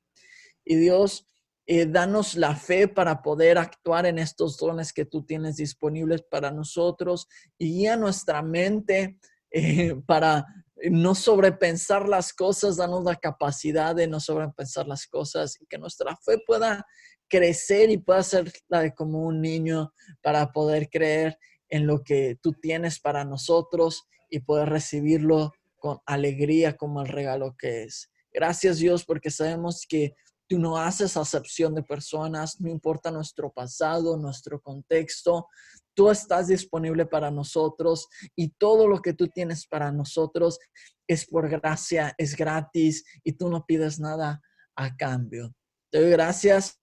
Y Dios, eh, danos la fe para poder actuar en estos dones que tú tienes disponibles para nosotros y guía nuestra mente eh, para no sobrepensar las cosas, danos la capacidad de no sobrepensar las cosas y que nuestra fe pueda crecer y pueda ser como un niño para poder creer en lo que tú tienes para nosotros y poder recibirlo con alegría como el regalo que es. Gracias Dios porque sabemos que tú no haces acepción de personas, no importa nuestro pasado, nuestro contexto, tú estás disponible para nosotros y todo lo que tú tienes para nosotros es por gracia, es gratis y tú no pides nada a cambio. Te doy gracias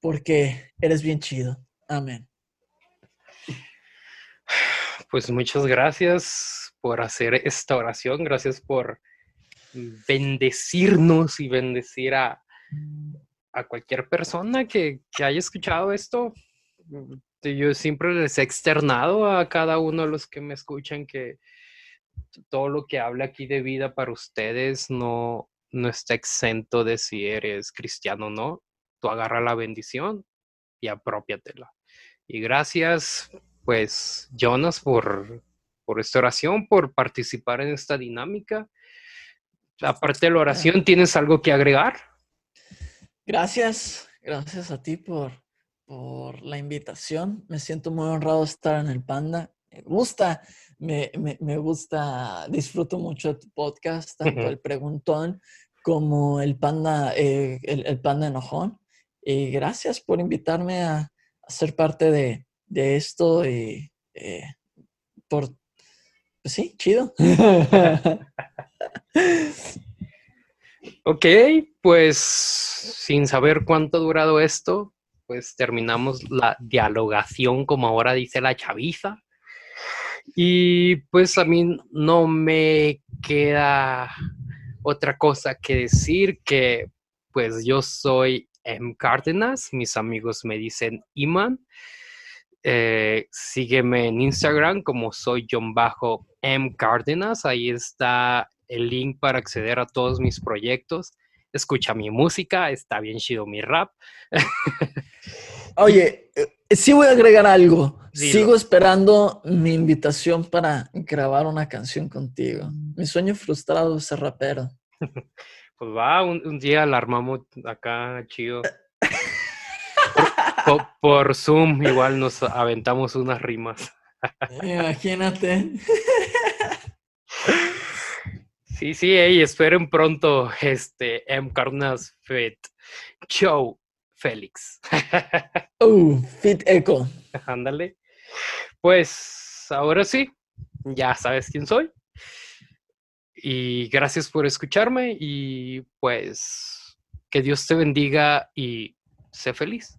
porque eres bien chido. Amén. Pues muchas gracias por hacer esta oración. Gracias por bendecirnos y bendecir a, a cualquier persona que, que haya escuchado esto. Yo siempre les he externado a cada uno de los que me escuchan que todo lo que habla aquí de vida para ustedes no, no está exento de si eres cristiano o no. Tú agarra la bendición y apropiatela. Y gracias, pues, Jonas, por, por esta oración, por participar en esta dinámica. Aparte de la oración, ¿tienes algo que agregar? Gracias, gracias a ti por, por la invitación. Me siento muy honrado de estar en el Panda. Me gusta, me, gusta, disfruto mucho de tu podcast, tanto el preguntón como el Panda, eh, el, Panda enojón. Y gracias por invitarme a, ser parte de, esto y eh, por, pues sí, chido. ok, pues sin saber cuánto ha durado esto, pues terminamos la dialogación como ahora dice la chaviza. Y pues a mí no me queda otra cosa que decir que pues yo soy M. Cárdenas, mis amigos me dicen Iman. Eh, sígueme en Instagram como soy John Bajo M. Cárdenas, ahí está el link para acceder a todos mis proyectos escucha mi música, está bien chido mi rap. Oye, eh, sí voy a agregar algo. Sigo esperando mi invitación para grabar una canción contigo. Mi sueño frustrado es ser rapero. Pues va, un, día la armamos acá, chido. por, Zoom igual nos aventamos unas rimas. Imagínate. Sí, sí, y esperen pronto este M. Carnas Fit Show Félix. uh, Fit Echo. Ándale. Pues ahora sí, ya sabes quién soy. Y gracias por escucharme y pues que Dios te bendiga y sé feliz.